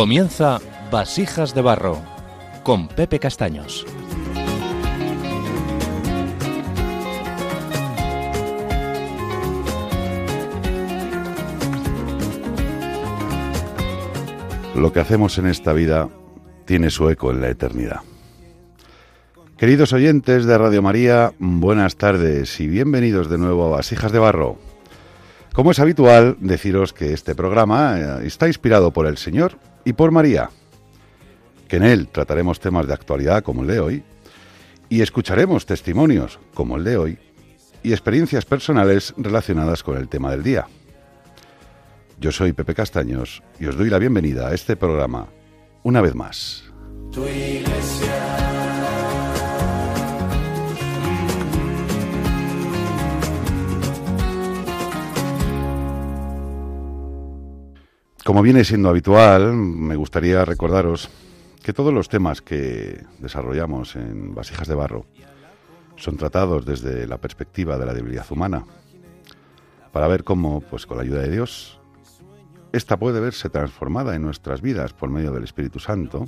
Comienza Vasijas de Barro con Pepe Castaños. Lo que hacemos en esta vida tiene su eco en la eternidad. Queridos oyentes de Radio María, buenas tardes y bienvenidos de nuevo a Vasijas de Barro. Como es habitual, deciros que este programa eh, está inspirado por el Señor y por María, que en él trataremos temas de actualidad como el de hoy, y escucharemos testimonios como el de hoy, y experiencias personales relacionadas con el tema del día. Yo soy Pepe Castaños y os doy la bienvenida a este programa una vez más. Como viene siendo habitual, me gustaría recordaros que todos los temas que desarrollamos en Vasijas de Barro son tratados desde la perspectiva de la debilidad humana, para ver cómo, pues con la ayuda de Dios, esta puede verse transformada en nuestras vidas por medio del Espíritu Santo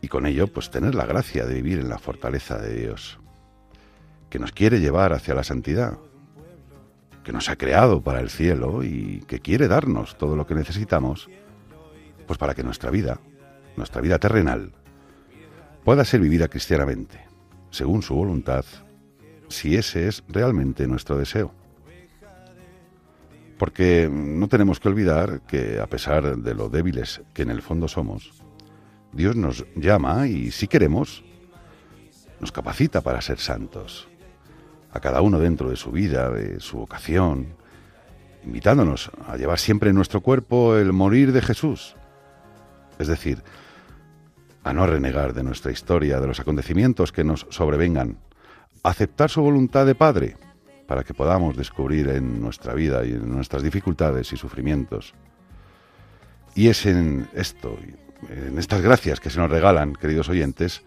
y con ello, pues tener la gracia de vivir en la fortaleza de Dios, que nos quiere llevar hacia la santidad, que nos ha creado para el cielo y que quiere darnos todo lo que necesitamos, pues para que nuestra vida, nuestra vida terrenal, pueda ser vivida cristianamente, según su voluntad, si ese es realmente nuestro deseo. Porque no tenemos que olvidar que a pesar de lo débiles que en el fondo somos, Dios nos llama y si queremos, nos capacita para ser santos a cada uno dentro de su vida, de su vocación, invitándonos a llevar siempre en nuestro cuerpo el morir de Jesús. Es decir, a no renegar de nuestra historia, de los acontecimientos que nos sobrevengan, aceptar su voluntad de Padre, para que podamos descubrir en nuestra vida y en nuestras dificultades y sufrimientos. Y es en esto, en estas gracias que se nos regalan, queridos oyentes,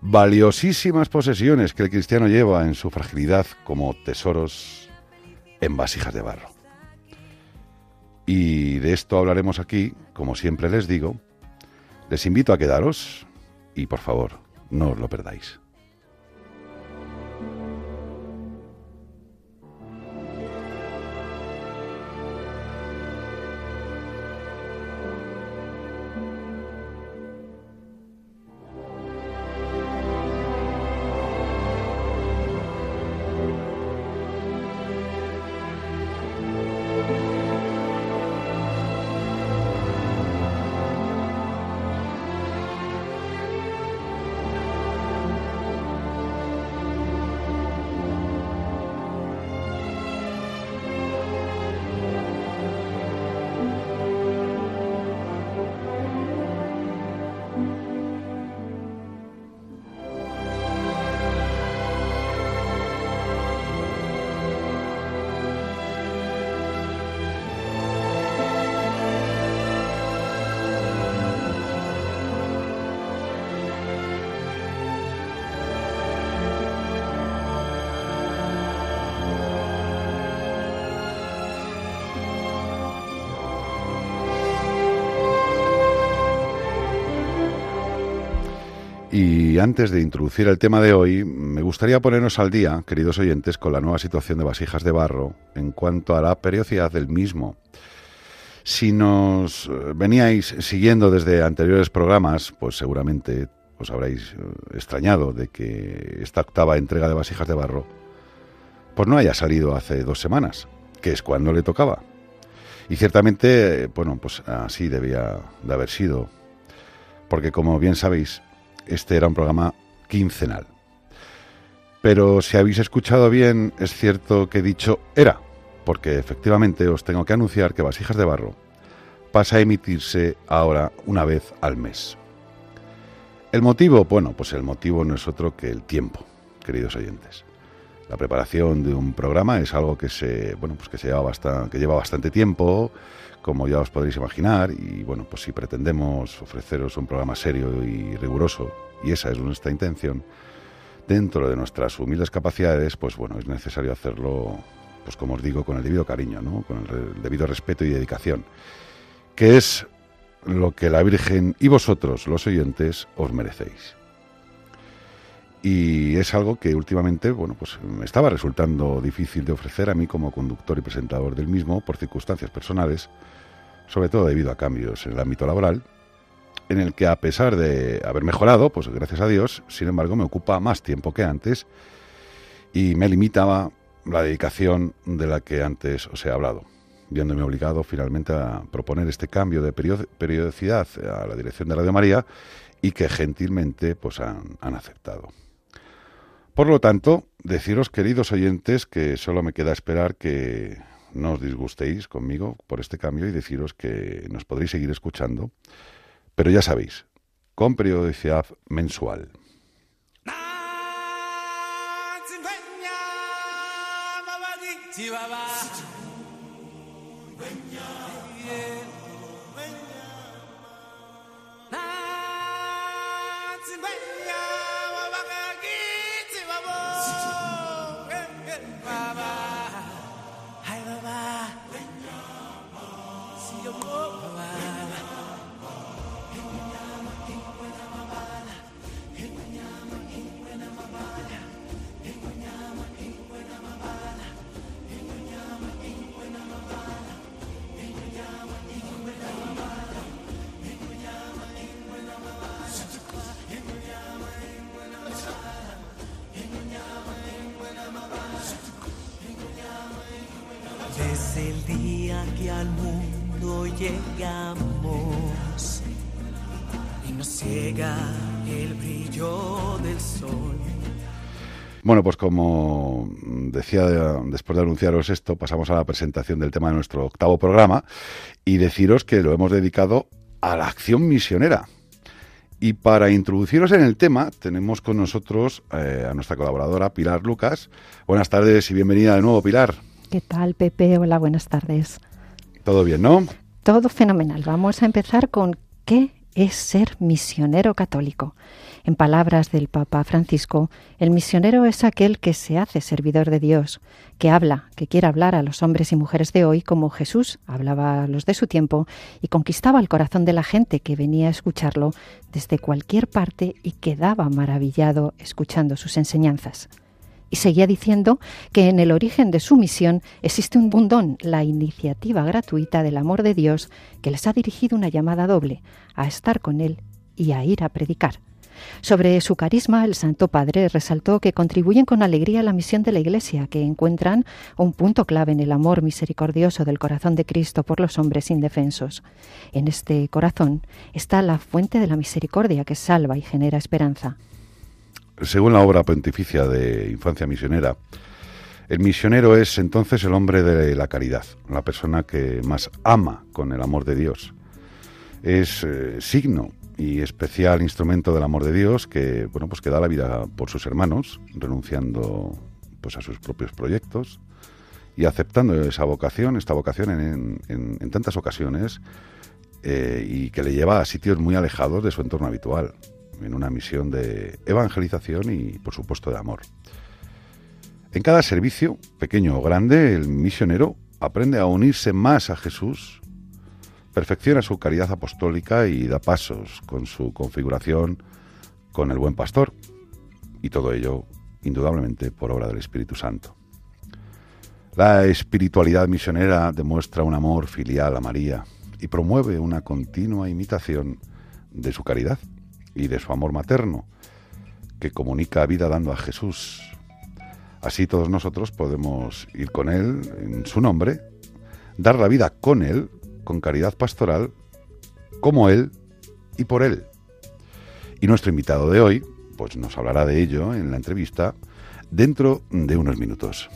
valiosísimas posesiones que el cristiano lleva en su fragilidad como tesoros en vasijas de barro. Y de esto hablaremos aquí, como siempre les digo. Les invito a quedaros y por favor, no os lo perdáis. Y antes de introducir el tema de hoy, me gustaría ponernos al día, queridos oyentes, con la nueva situación de vasijas de barro en cuanto a la periodicidad del mismo. Si nos eh, veníais siguiendo desde anteriores programas, pues seguramente os habréis eh, extrañado de que esta octava entrega de vasijas de barro pues no haya salido hace dos semanas, que es cuando le tocaba. Y ciertamente, eh, bueno, pues así debía de haber sido, porque como bien sabéis, este era un programa quincenal. Pero si habéis escuchado bien, es cierto que he dicho era, porque efectivamente os tengo que anunciar que Vasijas de Barro pasa a emitirse ahora una vez al mes. El motivo, bueno, pues el motivo no es otro que el tiempo, queridos oyentes. La preparación de un programa es algo que se, bueno, pues que se lleva bastante, que lleva bastante tiempo, como ya os podréis imaginar, y bueno, pues si pretendemos ofreceros un programa serio y riguroso, y esa es nuestra intención, dentro de nuestras humildes capacidades, pues bueno, es necesario hacerlo, pues como os digo, con el debido cariño, ¿no? con el debido respeto y dedicación, que es lo que la Virgen y vosotros, los oyentes, os merecéis. Y es algo que últimamente, bueno, pues me estaba resultando difícil de ofrecer a mí como conductor y presentador del mismo por circunstancias personales, sobre todo debido a cambios en el ámbito laboral, en el que a pesar de haber mejorado, pues gracias a Dios, sin embargo me ocupa más tiempo que antes y me limitaba la dedicación de la que antes os he hablado, viéndome obligado finalmente a proponer este cambio de periodicidad a la dirección de Radio María y que gentilmente pues han, han aceptado. Por lo tanto, deciros, queridos oyentes, que solo me queda esperar que no os disgustéis conmigo por este cambio y deciros que nos podréis seguir escuchando pero ya sabéis, con periodicidad mensual. Y nos ciega el brillo del sol. Bueno, pues como decía después de anunciaros esto, pasamos a la presentación del tema de nuestro octavo programa y deciros que lo hemos dedicado a la acción misionera. Y para introduciros en el tema, tenemos con nosotros eh, a nuestra colaboradora Pilar Lucas. Buenas tardes y bienvenida de nuevo, Pilar. ¿Qué tal, Pepe? Hola, buenas tardes. Todo bien, ¿no? Todo fenomenal. Vamos a empezar con ¿qué es ser misionero católico? En palabras del Papa Francisco, el misionero es aquel que se hace servidor de Dios, que habla, que quiere hablar a los hombres y mujeres de hoy como Jesús hablaba a los de su tiempo y conquistaba el corazón de la gente que venía a escucharlo desde cualquier parte y quedaba maravillado escuchando sus enseñanzas. Y seguía diciendo que en el origen de su misión existe un bundón, la iniciativa gratuita del amor de Dios, que les ha dirigido una llamada doble, a estar con Él y a ir a predicar. Sobre su carisma, el Santo Padre resaltó que contribuyen con alegría a la misión de la Iglesia, que encuentran un punto clave en el amor misericordioso del corazón de Cristo por los hombres indefensos. En este corazón está la fuente de la misericordia que salva y genera esperanza. Según la obra pontificia de Infancia Misionera, el misionero es entonces el hombre de la caridad, la persona que más ama con el amor de Dios. Es eh, signo y especial instrumento del amor de Dios que bueno pues que da la vida por sus hermanos, renunciando pues a sus propios proyectos y aceptando esa vocación, esta vocación en, tantas ocasiones eh, y que le lleva a sitios muy alejados de su entorno habitual en una misión de evangelización y, por supuesto, de amor. En cada servicio, pequeño o grande, el misionero aprende a unirse más a Jesús, perfecciona su caridad apostólica y da pasos con su configuración con el buen pastor. Y todo ello, indudablemente, por obra del Espíritu Santo. La espiritualidad misionera demuestra un amor filial a María y promueve una continua imitación de su caridad y de su amor materno, que comunica vida dando a Jesús. Así todos nosotros podemos ir con Él en su nombre, dar la vida con Él, con caridad pastoral, como Él y por Él. Y nuestro invitado de hoy, pues nos hablará de ello en la entrevista dentro de unos minutos.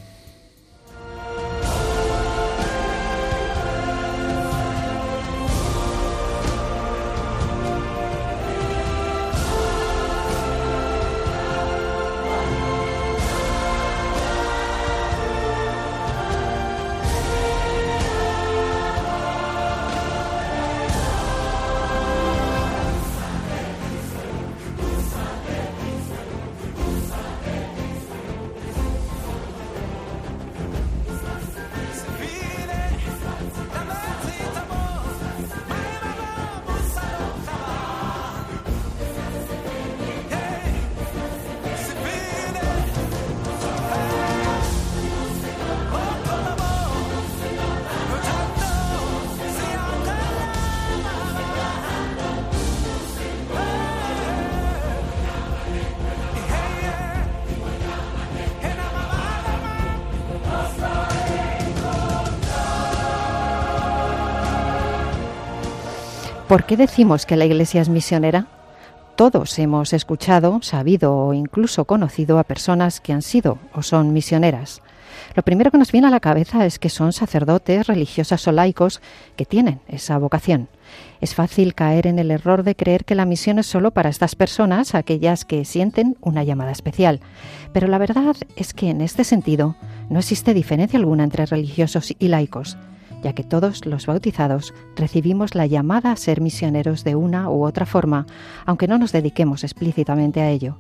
¿Por qué decimos que la Iglesia es misionera? Todos hemos escuchado, sabido o incluso conocido a personas que han sido o son misioneras. Lo primero que nos viene a la cabeza es que son sacerdotes, religiosas o laicos que tienen esa vocación. Es fácil caer en el error de creer que la misión es solo para estas personas, aquellas que sienten una llamada especial. Pero la verdad es que en este sentido no existe diferencia alguna entre religiosos y laicos, ya que todos los bautizados recibimos la llamada a ser misioneros de una u otra forma, aunque no nos dediquemos explícitamente a ello.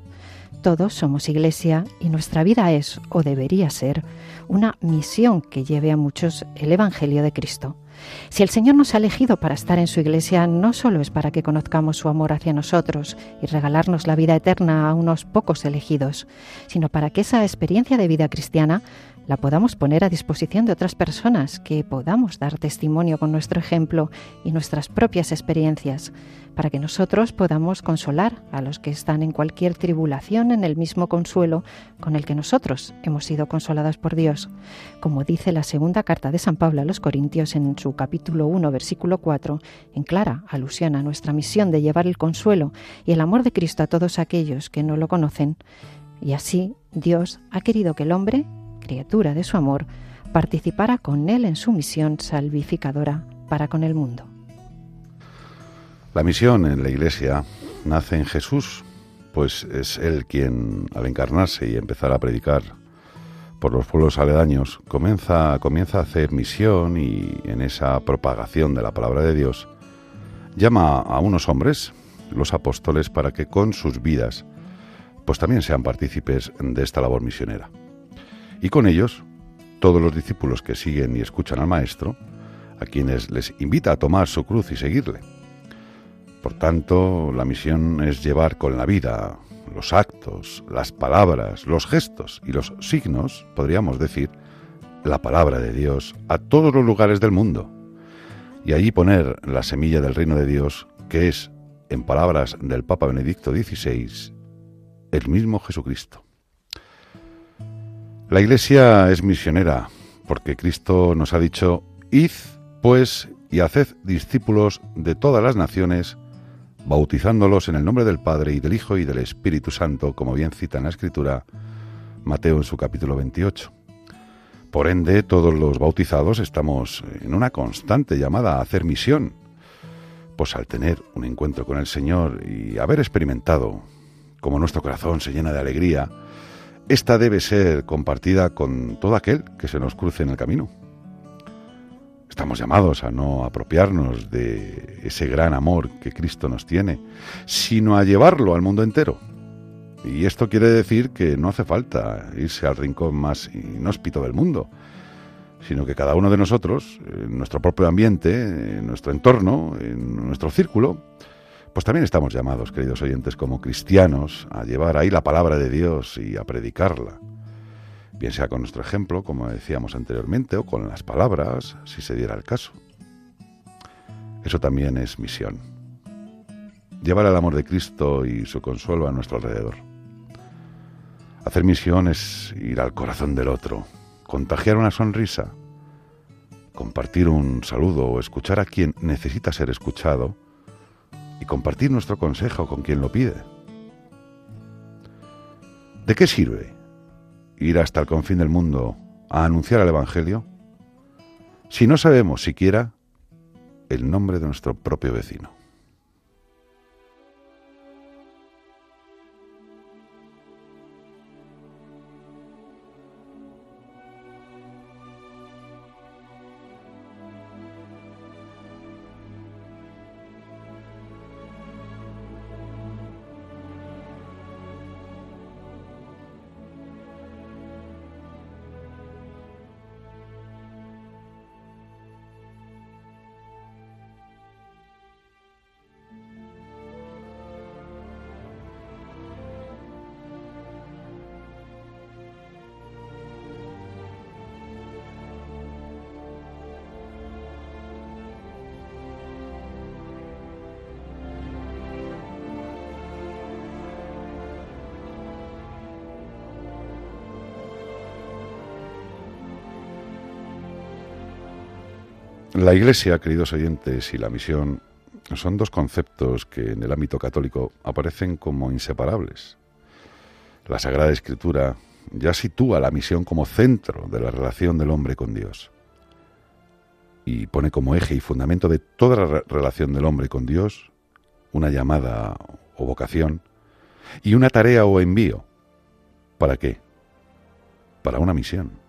Todos somos iglesia y nuestra vida es, o debería ser, una misión que lleve a muchos el Evangelio de Cristo. Si el Señor nos ha elegido para estar en su iglesia, no solo es para que conozcamos su amor hacia nosotros y regalarnos la vida eterna a unos pocos elegidos, sino para que esa experiencia de vida cristiana la podamos poner a disposición de otras personas, que podamos dar testimonio con nuestro ejemplo y nuestras propias experiencias, para que nosotros podamos consolar a los que están en cualquier tribulación en el mismo consuelo con el que nosotros hemos sido consolados por Dios. Como dice la segunda carta de San Pablo a los Corintios en su capítulo 1, versículo 4, en clara alusión a nuestra misión de llevar el consuelo y el amor de Cristo a todos aquellos que no lo conocen. Y así Dios ha querido que el hombre criatura de su amor, participara con él en su misión salvificadora para con el mundo. La misión en la Iglesia nace en Jesús, pues es Él quien, al encarnarse y empezar a predicar por los pueblos aledaños, comienza, comienza a hacer misión y en esa propagación de la palabra de Dios, llama a unos hombres, los apóstoles, para que con sus vidas, pues también sean partícipes de esta labor misionera y con ellos todos los discípulos que siguen y escuchan al Maestro, a quienes les invita a tomar su cruz y seguirle. Por tanto, la misión es llevar con la vida los actos, las palabras, los gestos y los signos, podríamos decir, la palabra de Dios a todos los lugares del mundo y allí poner la semilla del reino de Dios, que es, en palabras del Papa Benedicto XVI, el mismo Jesucristo. La Iglesia es misionera, porque Cristo nos ha dicho, id, pues, y haced discípulos de todas las naciones, bautizándolos en el nombre del Padre y del Hijo y del Espíritu Santo, como bien cita en la Escritura Mateo en su capítulo 28. Por ende, todos los bautizados estamos en una constante llamada a hacer misión, pues al tener un encuentro con el Señor y haber experimentado cómo nuestro corazón se llena de alegría, esta debe ser compartida con todo aquel que se nos cruce en el camino. Estamos llamados a no apropiarnos de ese gran amor que Cristo nos tiene, sino a llevarlo al mundo entero. Y esto quiere decir que no hace falta irse al rincón más inhóspito del mundo, sino que cada uno de nosotros, en nuestro propio ambiente, en nuestro entorno, en nuestro círculo, pues también estamos llamados, queridos oyentes, como cristianos, a llevar ahí la palabra de Dios y a predicarla. Bien sea con nuestro ejemplo, como decíamos anteriormente, o con las palabras, si se diera el caso. Eso también es misión. Llevar el amor de Cristo y su consuelo a nuestro alrededor. Hacer misión es ir al corazón del otro, contagiar una sonrisa, compartir un saludo o escuchar a quien necesita ser escuchado y compartir nuestro consejo con quien lo pide. ¿De qué sirve ir hasta el confín del mundo a anunciar el Evangelio si no sabemos siquiera el nombre de nuestro propio vecino? La Iglesia, queridos oyentes, y la misión son dos conceptos que en el ámbito católico aparecen como inseparables. La Sagrada Escritura ya sitúa la misión como centro de la relación del hombre con Dios y pone como eje y fundamento de toda la relación del hombre con Dios una llamada o vocación y una tarea o envío. ¿Para qué? Para una misión.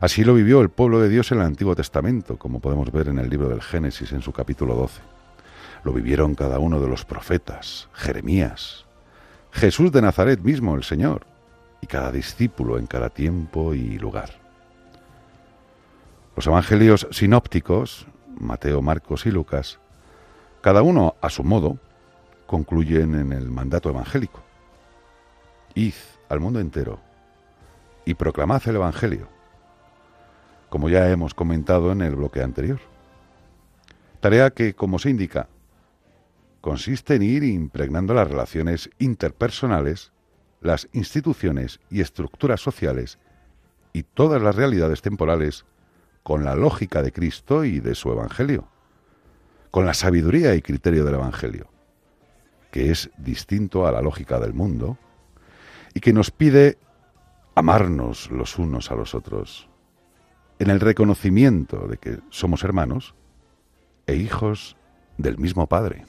Así lo vivió el pueblo de Dios en el Antiguo Testamento, como podemos ver en el libro del Génesis en su capítulo 12. Lo vivieron cada uno de los profetas, Jeremías, Jesús de Nazaret mismo, el Señor, y cada discípulo en cada tiempo y lugar. Los evangelios sinópticos, Mateo, Marcos y Lucas, cada uno a su modo, concluyen en el mandato evangélico. Id al mundo entero y proclamad el Evangelio, como ya hemos comentado en el bloque anterior. Tarea que, como se indica, consiste en ir impregnando las relaciones interpersonales, las instituciones y estructuras sociales y todas las realidades temporales con la lógica de Cristo y de su Evangelio, con la sabiduría y criterio del Evangelio que es distinto a la lógica del mundo y que nos pide amarnos los unos a los otros, en el reconocimiento de que somos hermanos e hijos del mismo Padre.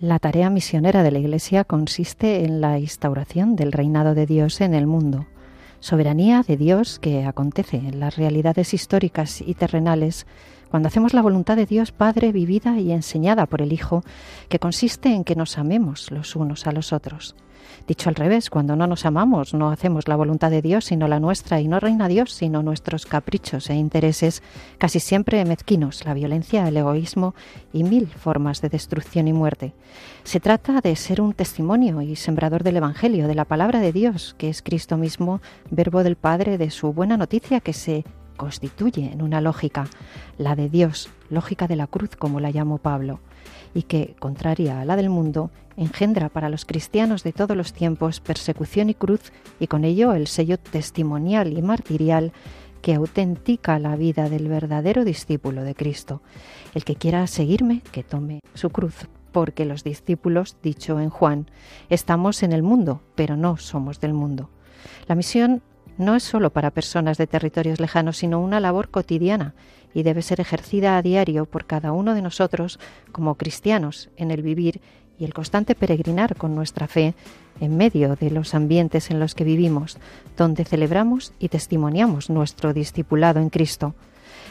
La tarea misionera de la Iglesia consiste en la instauración del reinado de Dios en el mundo, soberanía de Dios que acontece en las realidades históricas y terrenales cuando hacemos la voluntad de Dios Padre vivida y enseñada por el Hijo, que consiste en que nos amemos los unos a los otros. Dicho al revés, cuando no nos amamos, no hacemos la voluntad de Dios sino la nuestra, y no reina Dios sino nuestros caprichos e intereses, casi siempre mezquinos, la violencia, el egoísmo y mil formas de destrucción y muerte. Se trata de ser un testimonio y sembrador del Evangelio, de la palabra de Dios, que es Cristo mismo, verbo del Padre, de su buena noticia que se constituye en una lógica, la de Dios, lógica de la cruz como la llamó Pablo, y que, contraria a la del mundo, engendra para los cristianos de todos los tiempos persecución y cruz y con ello el sello testimonial y martirial que autentica la vida del verdadero discípulo de Cristo. El que quiera seguirme, que tome su cruz, porque los discípulos, dicho en Juan, estamos en el mundo, pero no somos del mundo. La misión no es solo para personas de territorios lejanos, sino una labor cotidiana y debe ser ejercida a diario por cada uno de nosotros como cristianos en el vivir y el constante peregrinar con nuestra fe en medio de los ambientes en los que vivimos, donde celebramos y testimoniamos nuestro discipulado en Cristo.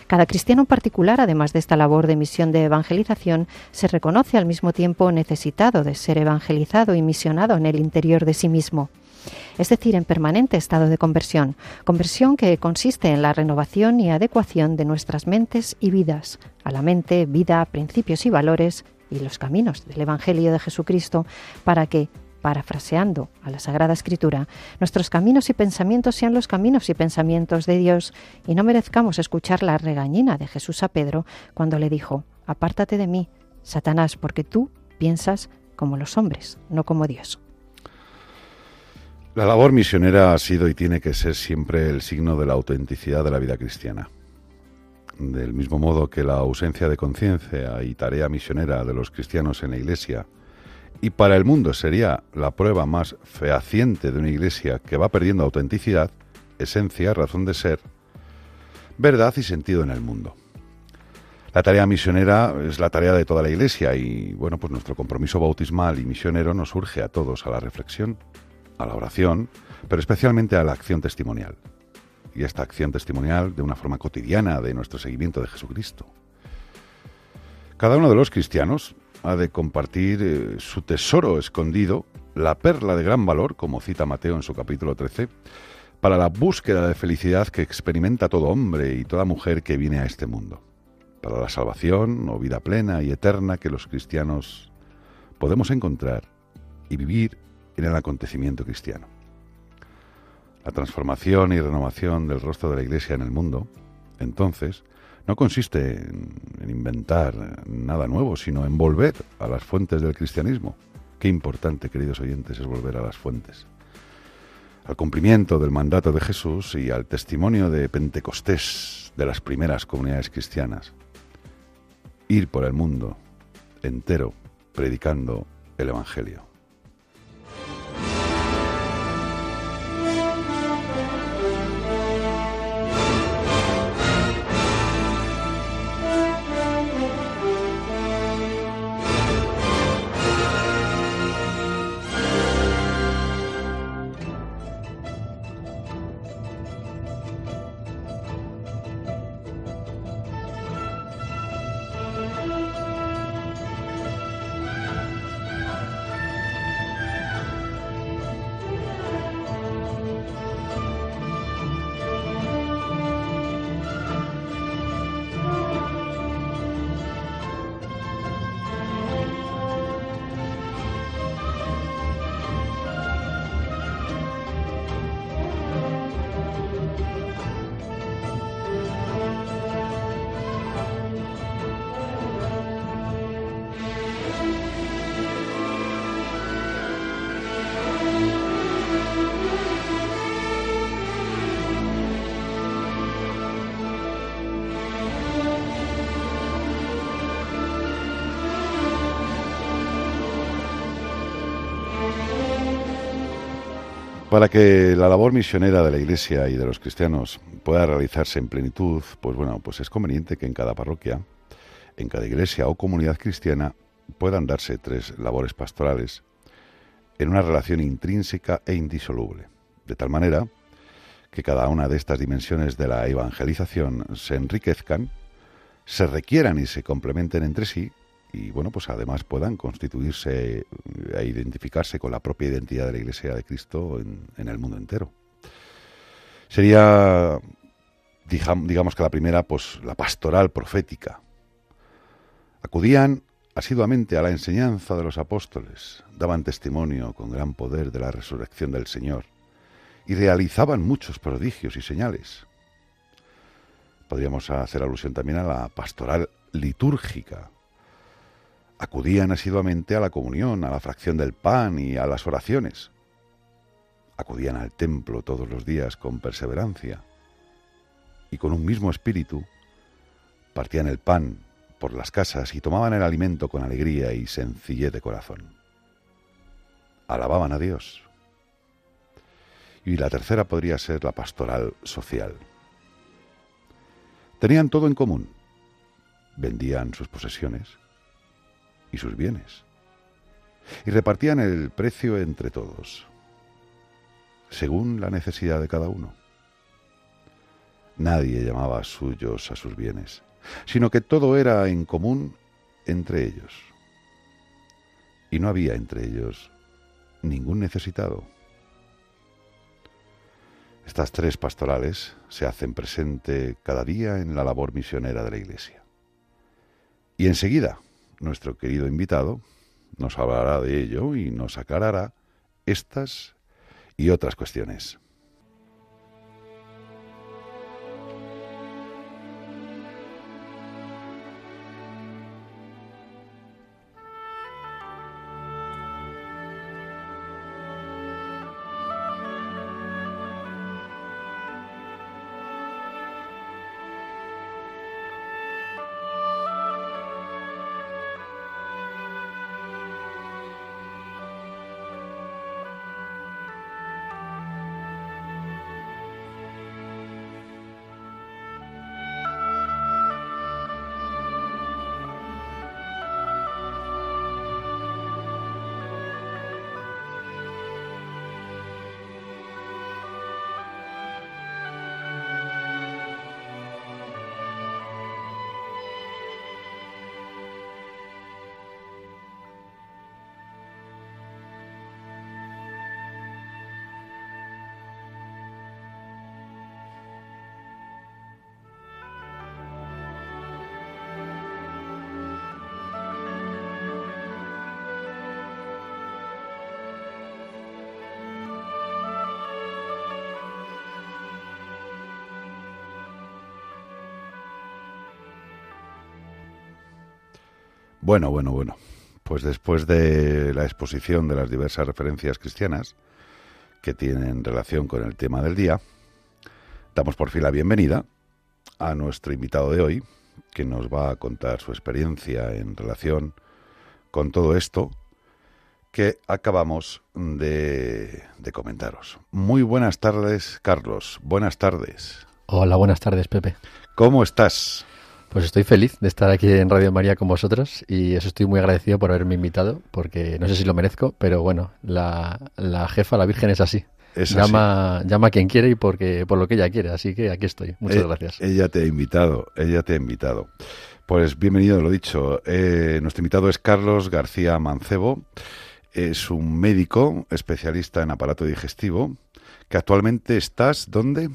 Cada cristiano en particular, además de esta labor de misión de evangelización, se reconoce al mismo tiempo necesitado de ser evangelizado y misionado en el interior de sí mismo es decir, en permanente estado de conversión, conversión que consiste en la renovación y adecuación de nuestras mentes y vidas, a la mente, vida, principios y valores y los caminos del Evangelio de Jesucristo, para que, parafraseando a la Sagrada Escritura, nuestros caminos y pensamientos sean los caminos y pensamientos de Dios y no merezcamos escuchar la regañina de Jesús a Pedro cuando le dijo, Apártate de mí, Satanás, porque tú piensas como los hombres, no como Dios. La labor misionera ha sido y tiene que ser siempre el signo de la autenticidad de la vida cristiana. Del mismo modo que la ausencia de conciencia y tarea misionera de los cristianos en la Iglesia y para el mundo sería la prueba más fehaciente de una Iglesia que va perdiendo autenticidad, esencia, razón de ser, verdad y sentido en el mundo. La tarea misionera es la tarea de toda la Iglesia y, bueno, pues nuestro compromiso bautismal y misionero nos urge a todos a la reflexión a la oración, pero especialmente a la acción testimonial. Y esta acción testimonial de una forma cotidiana de nuestro seguimiento de Jesucristo. Cada uno de los cristianos ha de compartir eh, su tesoro escondido, la perla de gran valor, como cita Mateo en su capítulo 13, para la búsqueda de felicidad que experimenta todo hombre y toda mujer que viene a este mundo, para la salvación o vida plena y eterna que los cristianos podemos encontrar y vivir en el acontecimiento cristiano. La transformación y renovación del rostro de la Iglesia en el mundo, entonces, no consiste en, inventar nada nuevo, sino en volver a las fuentes del cristianismo. Qué importante, queridos oyentes, es volver a las fuentes. Al cumplimiento del mandato de Jesús y al testimonio de Pentecostés de las primeras comunidades cristianas. ir por el mundo entero predicando el Evangelio. Para que la labor misionera de la Iglesia y de los cristianos pueda realizarse en plenitud, pues bueno, pues es conveniente que en cada parroquia, en cada iglesia o comunidad cristiana puedan darse tres labores pastorales en una relación intrínseca e indisoluble, de tal manera que cada una de estas dimensiones de la evangelización se enriquezcan, se requieran y se complementen entre sí y bueno, pues además puedan constituirse e identificarse con la propia identidad de la Iglesia de Cristo en, el mundo entero. Sería, digamos que la primera, pues la pastoral profética. Acudían asiduamente a la enseñanza de los apóstoles, daban testimonio con gran poder de la resurrección del Señor y realizaban muchos prodigios y señales. Podríamos hacer alusión también a la pastoral litúrgica, Acudían asiduamente a la comunión, a la fracción del pan y a las oraciones. Acudían al templo todos los días con perseverancia y con un mismo espíritu partían el pan por las casas y tomaban el alimento con alegría y sencillez de corazón. Alababan a Dios. Y la tercera podría ser la pastoral social. Tenían todo en común. Vendían sus posesiones, y sus bienes, y repartían el precio entre todos, según la necesidad de cada uno. Nadie llamaba suyos a sus bienes, sino que todo era en común entre ellos. Y no había entre ellos ningún necesitado. Estas tres pastorales se hacen presente cada día en la labor misionera de la Iglesia. Y enseguida, nuestro querido invitado nos hablará de ello y nos aclarará estas y otras cuestiones. Bueno, bueno, bueno. Pues después de la exposición de las diversas referencias cristianas que tienen relación con el tema del día, damos por fin la bienvenida a nuestro invitado de hoy, que nos va a contar su experiencia en relación con todo esto que acabamos de, de comentaros. Muy buenas tardes, Carlos. Buenas tardes. Hola, buenas tardes, Pepe. ¿Cómo estás? Pues estoy feliz de estar aquí en Radio María con vosotros y eso estoy muy agradecido por haberme invitado, porque no sé si lo merezco, pero bueno, la, la jefa, la Virgen es así. Es llama, así. llama a quien quiere y porque, por lo que ella quiere, así que aquí estoy. Muchas Eh, gracias. Ella te ha invitado, ella te ha invitado. Pues bienvenido, lo dicho. Eh, nuestro invitado es Carlos García Mancebo. Es un médico especialista en aparato digestivo. Que actualmente estás, ¿dónde?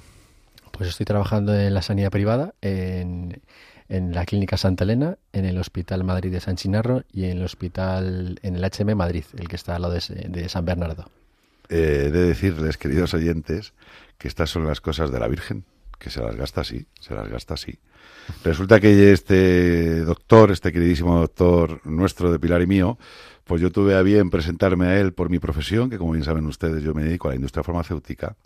Pues estoy trabajando en la sanidad privada, en, en la Clínica Santa Elena, en el Hospital Madrid de San Chinarro y en el Hospital, en el HM Madrid, el que está al lado de, San Bernardo. Eh, de decirles, queridos oyentes, que estas son las cosas de la Virgen, que se las gasta así, se las gasta así. Resulta que este doctor, este queridísimo doctor nuestro de Pilar y mío, pues yo tuve a bien presentarme a él por mi profesión, que como bien saben ustedes, yo me dedico a la industria farmacéutica,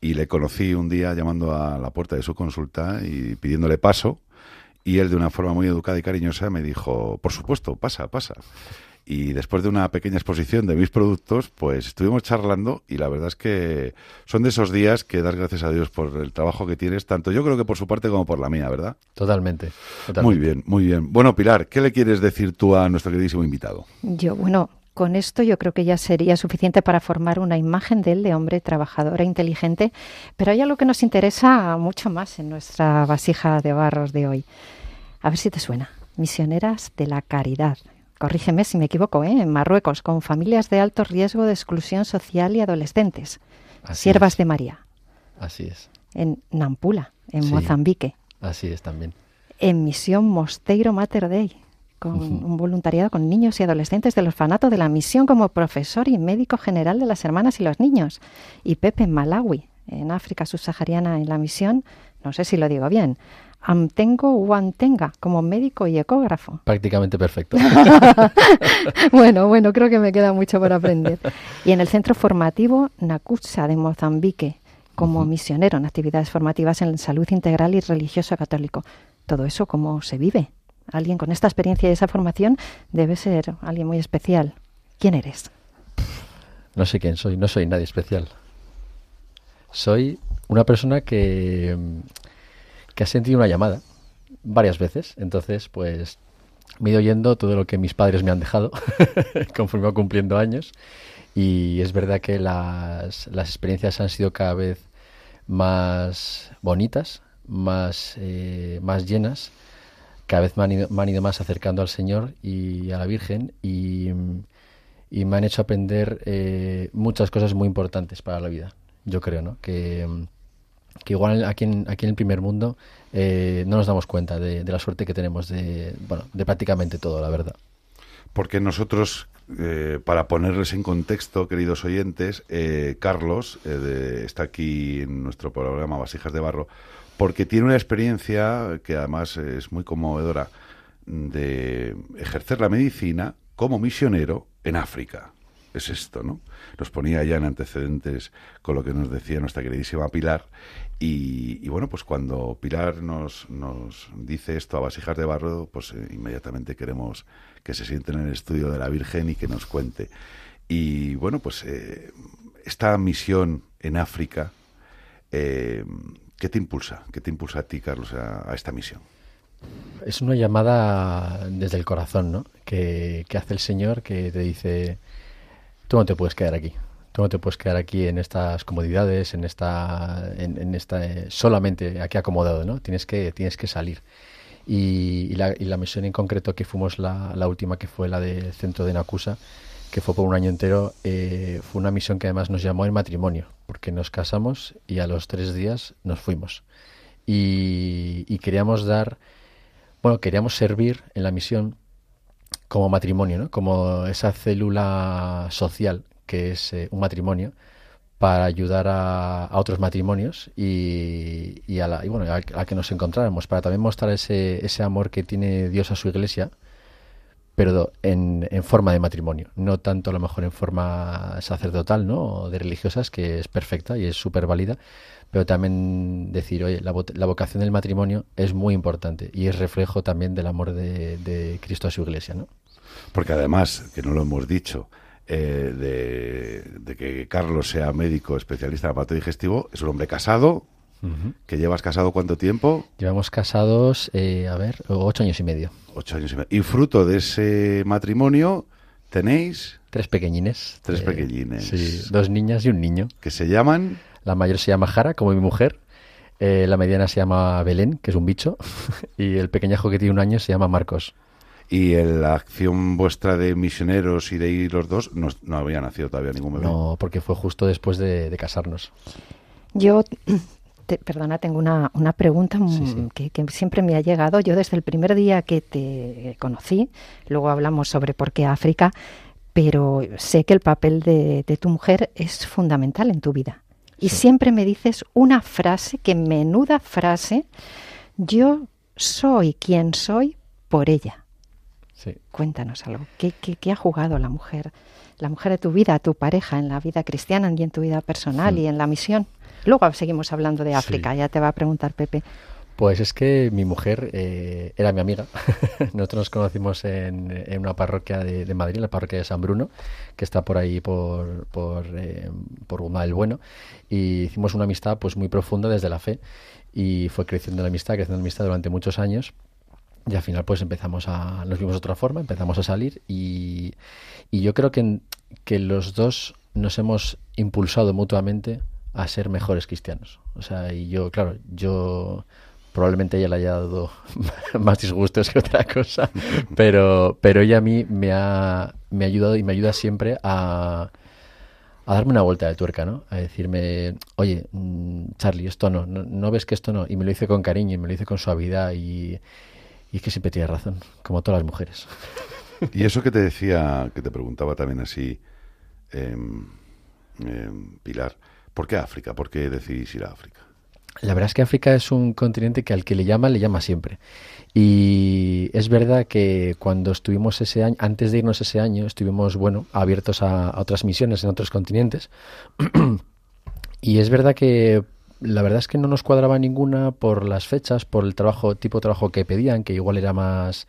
y le conocí un día llamando a la puerta de su consulta y pidiéndole paso, y él de una forma muy educada y cariñosa me dijo, por supuesto, pasa, pasa. Y después de una pequeña exposición de mis productos, pues estuvimos charlando y la verdad es que son de esos días que das gracias a Dios por el trabajo que tienes, tanto yo creo que por su parte como por la mía, ¿verdad? Totalmente. totalmente. Muy bien, muy bien. Bueno, Pilar, ¿qué le quieres decir tú a nuestro queridísimo invitado? Yo, bueno, con esto yo creo que ya sería suficiente para formar una imagen de él de hombre trabajador e inteligente, pero hay algo que nos interesa mucho más en nuestra vasija de barros de hoy. A ver si te suena. Misioneras de la Caridad. Corrígeme si me equivoco, ¿eh? En Marruecos, con familias de alto riesgo de exclusión social y adolescentes. Así Siervas es. de María. Así es, En Nampula, en Sí. Mozambique. así es también. en Misión Mosteiro Mater Dei, con un voluntariado con niños y adolescentes del orfanato de la misión como profesor y médico general de las hermanas y los niños. Y Pepe en Malawi, en África subsahariana, en la misión, no sé si lo digo bien, Amtengo Wantenga, como médico y ecógrafo. Prácticamente perfecto. bueno, bueno, creo que me queda mucho por aprender. Y en el centro formativo Nakusa de Mozambique, como misionero en actividades formativas en salud integral y religioso católico. Todo eso, ¿cómo se vive? Alguien con esta experiencia y esa formación debe ser alguien muy especial. ¿Quién eres? No sé quién soy, no soy nadie especial. Soy una persona que, mm, que ha sentido una llamada varias veces, entonces pues me he ido oyendo todo lo que mis padres me han dejado conforme va cumpliendo años y es verdad que las, las experiencias han sido cada vez más bonitas, más, eh, más llenas, cada vez me han, ido, más acercando al Señor y a la Virgen y, me han hecho aprender eh, muchas cosas muy importantes para la vida, yo creo, ¿no? Que, que igual aquí en, aquí en el primer mundo eh, no nos damos cuenta de, la suerte que tenemos de, bueno, de prácticamente todo, la verdad. Porque nosotros, eh, para ponerles en contexto, queridos oyentes, eh, Carlos está aquí en nuestro programa Vasijas de Barro, porque tiene una experiencia que además es muy conmovedora de ejercer la medicina como misionero en África. Es esto, ¿no? Nos ponía ya en antecedentes con lo que nos decía nuestra queridísima Pilar. Y, bueno, pues cuando Pilar nos, nos dice esto a Vasijas de Barro, pues eh, inmediatamente queremos que se siente en el estudio de la Virgen y que nos cuente. Y bueno, pues eh, esta misión en África, eh, ¿qué te impulsa? ¿Qué te impulsa a ti, Carlos, a, esta misión? Es una llamada desde el corazón, ¿no? Que, hace el Señor que te dice, tú no te puedes quedar aquí. Tú no te puedes quedar aquí en estas comodidades, en esta, en, esta eh, solamente aquí acomodado, ¿no? Tienes que, tienes que salir. Y, la, misión en concreto que fuimos la, la última, que fue la del centro de Nakusa, que fue por un año entero, eh, fue una misión que además nos llamó en matrimonio, porque nos casamos y a los tres días nos fuimos. Y, queríamos dar, bueno, queríamos servir en la misión como matrimonio, ¿no? Como esa célula social que es eh, un matrimonio para ayudar a, a otros matrimonios y, y a, la, y bueno, a, a que nos encontráramos, para también mostrar ese, ese amor que tiene Dios a su iglesia, pero en, en, forma de matrimonio, no tanto a lo mejor en forma sacerdotal, ¿no? O de religiosas, que es perfecta y es súper válida, pero también decir, oye, la, la, vocación del matrimonio es muy importante y es reflejo también del amor de, de Cristo a su iglesia, ¿no? Porque además, que no lo hemos dicho, eh, de, de, que Carlos sea médico especialista en aparato digestivo, es un hombre casado, uh -huh. que llevas casado cuánto tiempo? Llevamos casados, eh, a ver, ocho años y medio. Ocho años y medio. Y fruto de ese matrimonio tenéis... Tres pequeñines. Tres eh, pequeñines. Sí, dos niñas y un niño. Que se llaman... La mayor se llama Jara, como mi mujer. Eh, la mediana se llama Belén, que es un bicho. y el pequeñajo que tiene un año se llama Marcos. Y en la acción vuestra de misioneros y de ir los dos, no, no había nacido todavía ningún bebé. No, porque fue justo después de, de casarnos. Yo, te, perdona, tengo una, una pregunta Sí, sí. Que, que siempre me ha llegado. Yo desde el primer día que te conocí, luego hablamos sobre por qué África, pero sé que el papel de, de tu mujer es fundamental en tu vida. Y Sí. siempre me dices una frase, que menuda frase, yo soy quien soy por ella. Cuéntanos algo. ¿Qué, qué, qué ha jugado la mujer? La mujer de tu vida, tu pareja, en la vida cristiana y en tu vida personal y en la misión. Luego seguimos hablando de África, Sí. ya te va a preguntar Pepe. Pues es que mi mujer eh, era mi amiga. Nosotros nos conocimos en, en una parroquia de, de Madrid, la parroquia de San Bruno, que está por ahí por por, eh, por Guma del Bueno, y hicimos una amistad pues muy profunda desde la fe y fue creciendo la amistad, creciendo la amistad durante muchos años. Y al final pues empezamos a, nos vimos de otra forma, empezamos a salir y, y yo creo que, que los dos nos hemos impulsado mutuamente a ser mejores cristianos. O sea, y yo, claro, yo probablemente ella le haya dado más disgustos que otra cosa, pero, pero ella a mí me ha, me ha ayudado y me ayuda siempre a, a darme una vuelta de tuerca, ¿no? A decirme, oye, mm, Charlie, esto no, no, ves que esto no. Y me lo hice con cariño y me lo hice con suavidad y, y es que siempre tiene razón, como todas las mujeres. Y eso que te decía, que te preguntaba también así, eh, Pilar, ¿por qué África? ¿Por qué decidís ir a África? La verdad es que África es un continente que al que le llama, le llama siempre. Y es verdad que cuando estuvimos ese año, antes de irnos ese año, estuvimos, bueno, abiertos a, otras misiones en otros continentes. y es verdad que la verdad es que no nos cuadraba ninguna por las fechas, por el trabajo, tipo de trabajo que pedían, que igual era más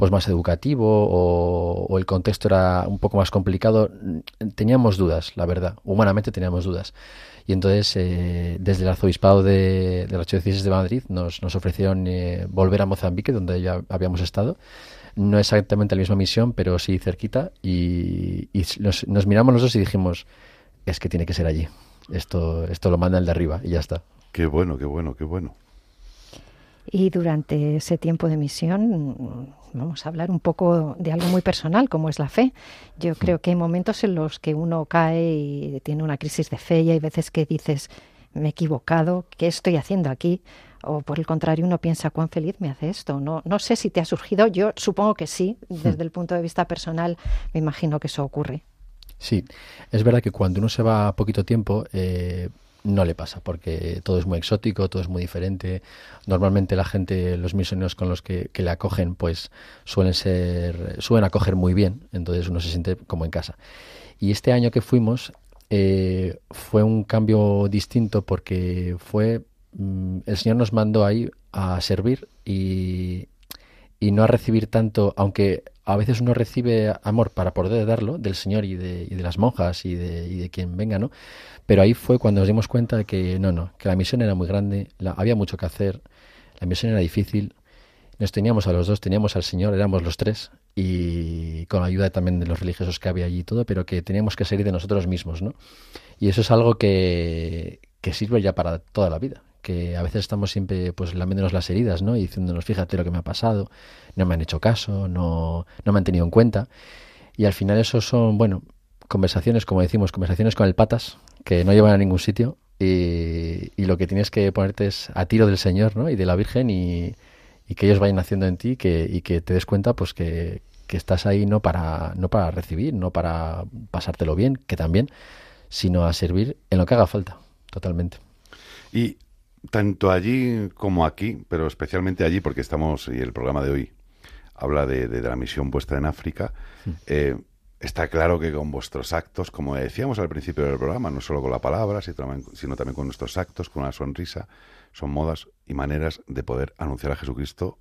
pues más educativo o, o el contexto era un poco más complicado. Teníamos dudas, la verdad. Humanamente teníamos dudas. Y entonces, eh, desde el arzobispado de, de la Archidiócesis de Madrid, nos, nos ofrecieron eh, volver a Mozambique, donde ya habíamos estado. No exactamente la misma misión, pero sí cerquita. Y, y nos, nos, miramos los dos y dijimos: es que tiene que ser allí. Esto, esto lo manda el de arriba y ya está. Qué bueno, qué bueno, qué bueno. Y durante ese tiempo de misión vamos a hablar un poco de algo muy personal, como es la fe. Yo creo que hay momentos en los que uno cae y tiene una crisis de fe y hay veces que dices, me he equivocado, ¿qué estoy haciendo aquí? O por el contrario, uno piensa, cuán feliz me hace esto. No, no sé si te ha surgido, yo supongo que sí, desde el punto de vista personal, me imagino que eso ocurre. Sí, es verdad que cuando uno se va a poquito tiempo, eh, no le pasa, porque todo es muy exótico, todo es muy diferente. Normalmente la gente, los misioneros con los que, que, le acogen, pues suelen ser, suelen acoger muy bien, entonces uno se siente como en casa. Y este año que fuimos eh, fue un cambio distinto porque fue, mm, el Señor nos mandó ahí a servir y, y no a recibir tanto, aunque a veces uno recibe amor para poder darlo del Señor y de, y de las monjas y de, y de, quien venga, ¿no? Pero ahí fue cuando nos dimos cuenta de que no, no, que la misión era muy grande, había mucho que hacer, la misión era difícil, nos teníamos a los dos, teníamos al Señor, éramos los tres, y con la ayuda también de los religiosos que había allí y todo, pero que teníamos que salir de nosotros mismos, ¿no? Y eso es algo que, que sirve ya para toda la vida, que a veces estamos siempre pues lamiéndonos las heridas, ¿no? Y diciéndonos, fíjate lo que me ha pasado, no me han hecho caso, no, no me han tenido en cuenta. Y al final eso son, bueno, conversaciones, como decimos, conversaciones con el patas, que no llevan a ningún sitio. Y, y lo que tienes que ponerte es a tiro del Señor, ¿no? Y de la Virgen y, y que ellos vayan haciendo en ti que, y que te des cuenta, pues que, que estás ahí no para, no para recibir, no para pasártelo bien, que también, sino a servir en lo que haga falta, totalmente. Y tanto allí como aquí, pero especialmente allí porque estamos y el programa de hoy habla de, de, la misión vuestra en África. Eh, está claro que con vuestros actos, como decíamos al principio del programa, no solo con la palabra, sino también, con nuestros actos, con una sonrisa, son modas y maneras de poder anunciar a Jesucristo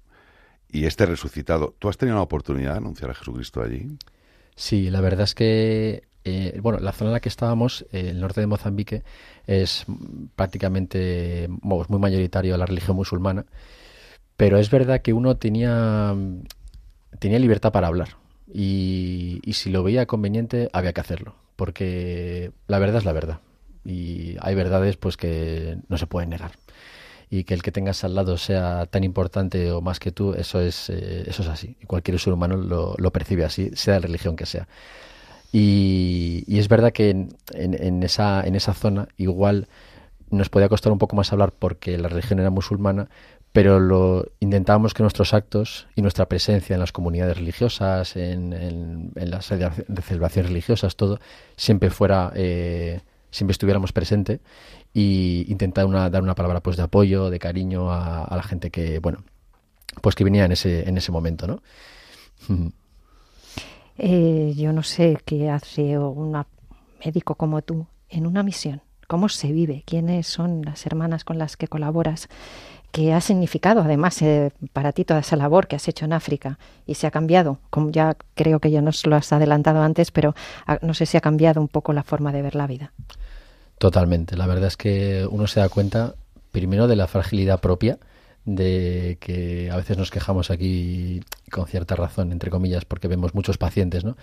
y este resucitado. ¿Tú has tenido la oportunidad de anunciar a Jesucristo allí? Sí, la verdad es que eh, bueno, la zona en la que estábamos, eh, el norte de Mozambique, es prácticamente muy mayoritario la religión musulmana, pero es verdad que uno tenía, tenía libertad para hablar y, si lo veía conveniente había que hacerlo, porque la verdad es la verdad y hay verdades pues que no se pueden negar y que el que tengas al lado sea tan importante o más que tú, eso es, eh, eso es así. Y cualquier ser humano lo, lo, percibe así, sea de religión que sea. Y, y es verdad que en, en, esa, en esa zona igual nos podía costar un poco más hablar porque la religión era musulmana, pero lo intentábamos que nuestros actos y nuestra presencia en las comunidades religiosas, en, las celebraciones religiosas, todo, siempre fuera, eh, siempre estuviéramos presente y intentar una, dar una palabra pues de apoyo, de cariño a, a, la gente que, bueno, pues que venía en ese, en ese momento, ¿no? Eh, yo no sé qué hace un médico como tú en una misión. ¿Cómo se vive? ¿Quiénes son las hermanas con las que colaboras? ¿Qué ha significado además eh, para ti toda esa labor que has hecho en África? Y se ha cambiado, como ya creo que ya nos lo has adelantado antes, pero ah, no sé si ha cambiado un poco la forma de ver la vida. Totalmente. La verdad es que uno se da cuenta primero de la fragilidad propia, de que a veces nos quejamos aquí con cierta razón, entre comillas, porque vemos muchos pacientes, ¿no?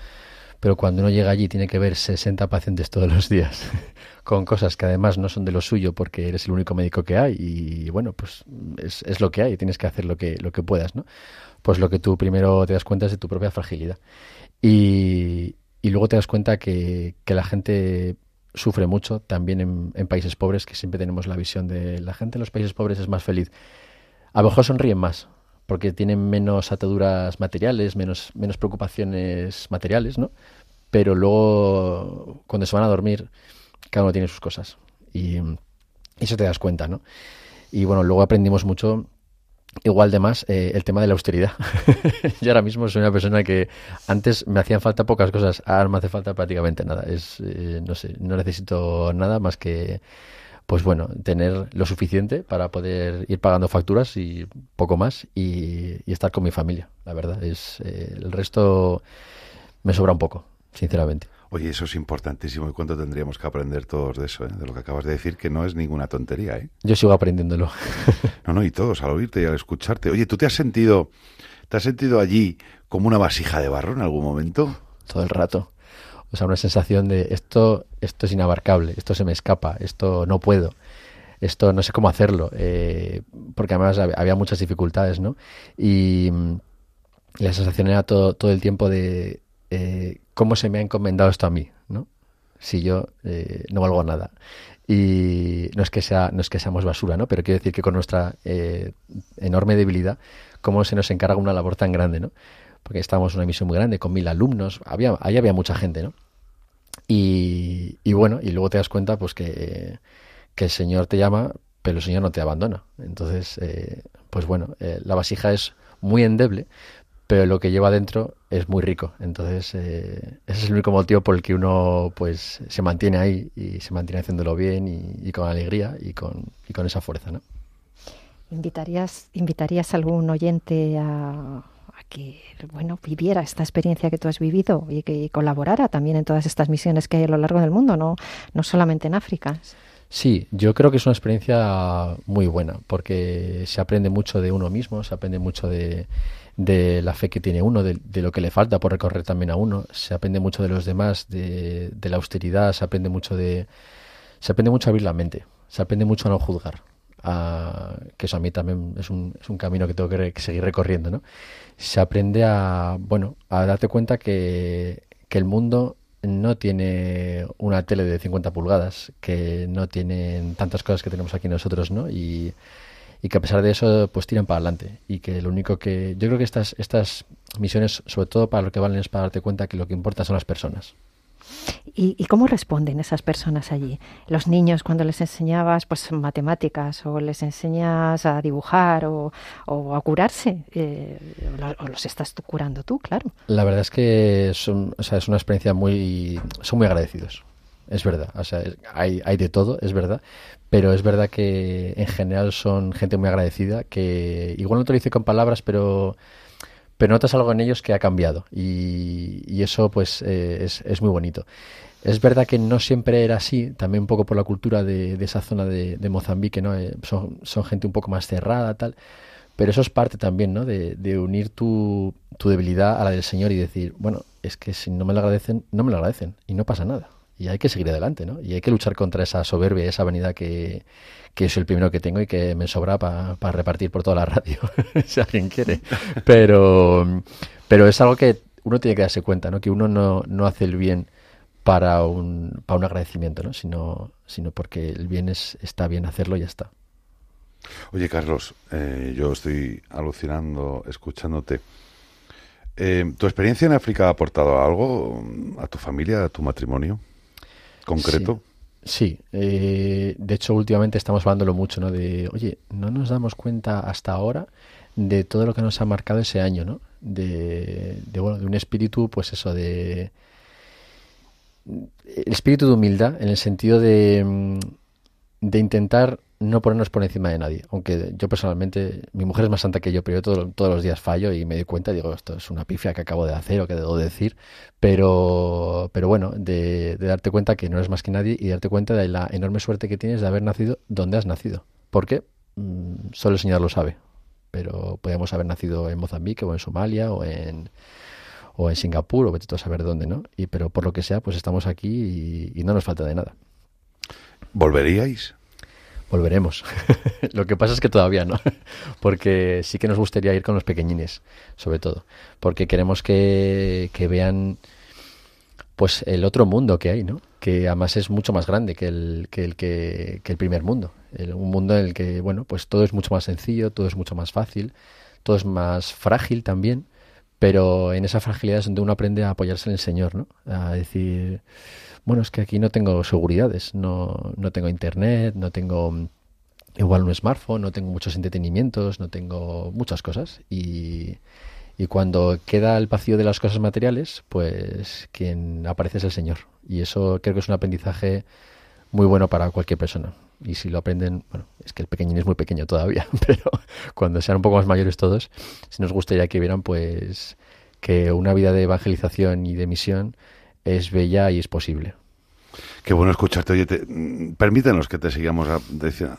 Pero cuando uno llega allí tiene que ver 60 pacientes todos los días, con cosas que además no son de lo suyo porque eres el único médico que hay y bueno, pues es, lo que hay, tienes que hacer lo que, lo que puedas, ¿no? Pues lo que tú primero te das cuenta es de tu propia fragilidad. Y, y luego te das cuenta que, que la gente sufre mucho también en, en, países pobres, que siempre tenemos la visión de la gente en los países pobres es más feliz. A lo mejor sonríen más, porque tienen menos ataduras materiales, menos, menos preocupaciones materiales, ¿no? Pero luego, cuando se van a dormir, cada uno tiene sus cosas. Y, y eso te das cuenta, ¿no? Y bueno, luego aprendimos mucho igual de más eh, el tema de la austeridad. Yo ahora mismo soy una persona que antes me hacían falta pocas cosas, ahora me hace falta prácticamente nada. Es, eh, no sé, no necesito nada más que, pues bueno, tener lo suficiente para poder ir pagando facturas y poco más y, y estar con mi familia. La verdad es, eh, el resto me sobra un poco, sinceramente. Oye, eso es importantísimo. ¿Y cuánto tendríamos que aprender todos de eso, eh? de lo que acabas de decir, que no es ninguna tontería? ¿eh? Yo sigo aprendiéndolo. no, no, y todos al oírte y al escucharte. Oye, ¿tú te has sentido, te has sentido allí como una vasija de barro en algún momento? Todo el rato. O sea, una sensación de esto, esto es inabarcable, esto se me escapa, esto no puedo, esto no sé cómo hacerlo, eh, porque además había muchas dificultades, ¿no? Y, y la sensación era todo, todo el tiempo de eh, cómo se me ha encomendado esto a mí, ¿no? Si yo eh, no valgo nada. Y no es que sea, no es que seamos basura, ¿no? Pero quiero decir que con nuestra eh, enorme debilidad, cómo se nos encarga una labor tan grande, ¿no? Porque estábamos en una misión muy grande, con mil alumnos, había, ahí había mucha gente, ¿no? Y, y bueno, y luego te das cuenta, pues que, que, el Señor te llama, pero el Señor no te abandona. Entonces, eh, pues bueno, eh, la vasija es muy endeble, pero lo que lleva dentro es muy rico. Entonces, eh, ese es el único motivo por el que uno pues se mantiene ahí y se mantiene haciéndolo bien y, y con alegría y con, y con, esa fuerza, ¿no? ¿Invitarías, invitarías a algún oyente a, a, que bueno viviera esta experiencia que tú has vivido y que colaborara también en todas estas misiones que hay a lo largo del mundo, no, no solamente en África? Sí, yo creo que es una experiencia muy buena porque se aprende mucho de uno mismo, se aprende mucho de la fe que tiene uno, de, de, lo que le falta por recorrer también a uno. Se aprende mucho de los demás, de, de, la austeridad, se aprende mucho de... Se aprende mucho a abrir la mente, se aprende mucho a no juzgar. A, que eso a mí también es un, es un camino que tengo que, seguir recorriendo, ¿no? Se aprende a, bueno, a darte cuenta que, que el mundo no tiene una tele de 50 pulgadas, que no tienen tantas cosas que tenemos aquí nosotros, ¿no? Y, y que a pesar de eso pues tiran para adelante y que lo único que yo creo que estas estas misiones sobre todo para lo que valen es para darte cuenta que lo que importa son las personas ¿Y, cómo responden esas personas allí? Los niños cuando les enseñabas pues matemáticas o les enseñas a dibujar o, a curarse, eh, o, los estás curando tú, claro. La verdad es que son, o sea, es una experiencia muy... son muy agradecidos. Es verdad, o sea, hay, hay de todo, es verdad, pero es verdad que en general son gente muy agradecida, que igual no te lo dice con palabras, pero pero notas algo en ellos que ha cambiado y, eso pues eh, es, muy bonito. Es verdad que no siempre era así, también un poco por la cultura de, esa zona de, Mozambique, ¿no? Eh, son, son, gente un poco más cerrada, tal, pero eso es parte también, ¿no? De, de unir tu, tu, debilidad a la del Señor y decir, bueno, es que si no me lo agradecen, no me lo agradecen y no pasa nada. Y hay que seguir adelante, ¿no? Y hay que luchar contra esa soberbia, esa vanidad que, que es el primero que tengo y que me sobra para repartir por toda la radio, si alguien quiere. Pero, pero es algo que uno tiene que darse cuenta, ¿no? Que uno no, no hace el bien para un, para un agradecimiento, ¿no? Sino, sino porque el bien es, está bien hacerlo y ya está. Oye, Carlos, eh, yo estoy alucinando escuchándote. Eh, ¿Tu experiencia en África ha aportado algo a tu familia, a tu matrimonio concreto? Sí, eh, de hecho últimamente estamos hablándolo mucho, ¿no? De, oye, no nos damos cuenta hasta ahora de todo lo que nos ha marcado ese año, ¿no? De, de bueno, de un espíritu, pues eso, de... El espíritu de humildad, en el sentido de, mm, de intentar no ponernos por encima de nadie. Aunque yo personalmente, mi mujer es más santa que yo, pero yo todos los días fallo y me doy cuenta digo, esto es una pifia que acabo de hacer o que debo decir. Pero, pero bueno, de, darte cuenta que no eres más que nadie y darte cuenta de la enorme suerte que tienes de haber nacido donde has nacido. Porque mm, solo el Señor lo sabe. Pero podríamos haber nacido en Mozambique o en Somalia o en o en Singapur o vete a saber dónde, ¿no? Y pero por lo que sea, pues estamos aquí y no nos falta de nada. ¿Volveríais? Volveremos. Lo que pasa es que todavía no, porque sí que nos gustaría ir con los pequeñines, sobre todo, porque queremos que, que vean pues el otro mundo que hay, ¿no? Que además es mucho más grande que el que el, primer mundo. un mundo en el que, bueno, pues todo es mucho más sencillo, todo es mucho más fácil, todo es más frágil también, pero en esa fragilidad es donde uno aprende a apoyarse en el Señor, ¿no? A decir, bueno, es que aquí no tengo seguridades, no, no tengo internet, no tengo mm, igual un smartphone, no tengo muchos entretenimientos, no tengo muchas cosas y, y cuando queda el vacío de las cosas materiales, pues quien aparece es el Señor. Y eso creo que es un aprendizaje muy bueno para cualquier persona. Y si lo aprenden, bueno, es que el pequeñín es muy pequeño todavía, pero cuando sean un poco más mayores todos, si nos gustaría que vieran pues que una vida de evangelización y de misión es bella y es posible. Qué bueno escucharte. Oye, mm, permítenos que te sigamos a,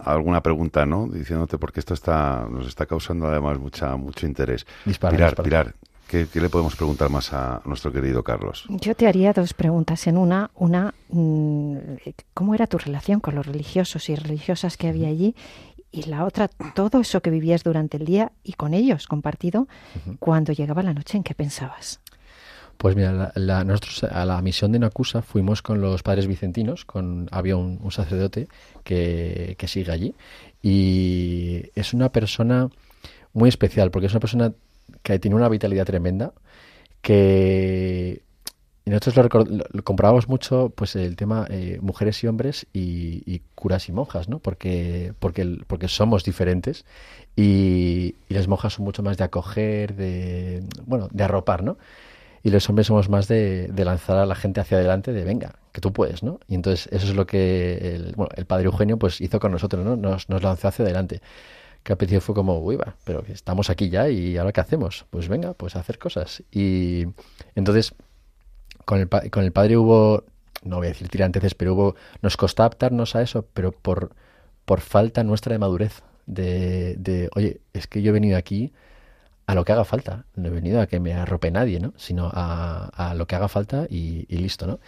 alguna pregunta, ¿no? Diciéndote porque esto está nos está causando además mucha mucho interés. Dispara, Pilar, ¿qué, le podemos preguntar más a nuestro querido Carlos? Yo te haría dos preguntas en una. Una, mm, ¿cómo era tu relación con los religiosos y religiosas que había allí? Y la otra, todo eso que vivías durante el día y con ellos compartido, cuando llegaba la noche, ¿en qué pensabas? Pues mira, nosotros a la misión de Nacusa fuimos con los padres vicentinos, con había un, sacerdote que, que, sigue allí. Y es una persona muy especial porque es una persona que tiene una vitalidad tremenda que nosotros lo, comprábamos mucho pues el tema eh, mujeres y hombres y, curas y monjas no porque porque porque somos diferentes y, y, las monjas son mucho más de acoger de bueno de arropar no y los hombres somos más de, lanzar a la gente hacia adelante, de venga, que tú puedes, ¿no? Y entonces eso es lo que el, bueno, el padre Eugenio pues hizo con nosotros, ¿no? Nos, nos lanzó hacia adelante. Que al principio fue como, uy, va, pero estamos aquí ya y ahora qué hacemos? Pues venga, pues hacer cosas. Y entonces con el, con el padre hubo, no voy a decir tiranteces, pero hubo, nos costó adaptarnos a eso, pero por, por falta nuestra de madurez, de, de, oye, es que yo he venido aquí a lo que haga falta. No he venido a que me arrope nadie, ¿no? Sino a, a lo que haga falta y, listo, ¿no?